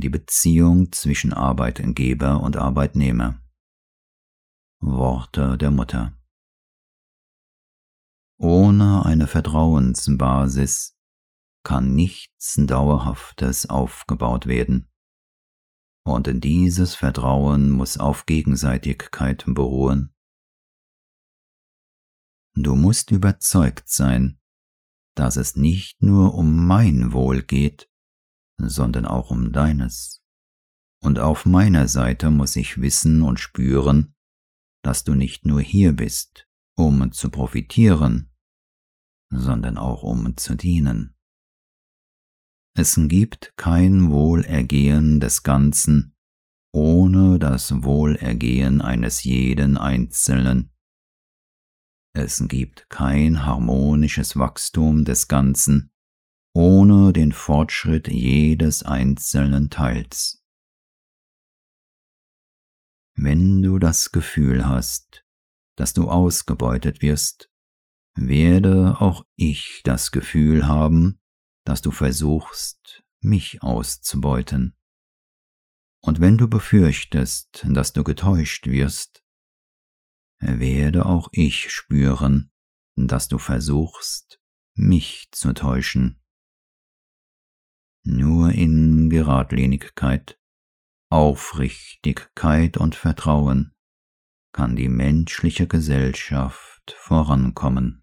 die Beziehung zwischen Arbeitgeber und Arbeitnehmer. Worte der Mutter. Ohne eine Vertrauensbasis kann nichts Dauerhaftes aufgebaut werden. Und dieses Vertrauen muss auf Gegenseitigkeit beruhen. Du musst überzeugt sein, dass es nicht nur um mein Wohl geht, sondern auch um deines. Und auf meiner Seite muss ich wissen und spüren, dass du nicht nur hier bist, um zu profitieren, sondern auch um zu dienen. Es gibt kein Wohlergehen des Ganzen ohne das Wohlergehen eines jeden Einzelnen. Es gibt kein harmonisches Wachstum des Ganzen ohne den Fortschritt jedes einzelnen Teils. Wenn du das Gefühl hast, dass du ausgebeutet wirst, werde auch ich das Gefühl haben, dass du versuchst, mich auszubeuten. Und wenn du befürchtest, dass du getäuscht wirst, werde auch ich spüren, dass du versuchst, mich zu täuschen. Nur in Geradlinigkeit, Aufrichtigkeit und Vertrauen kann die menschliche Gesellschaft vorankommen.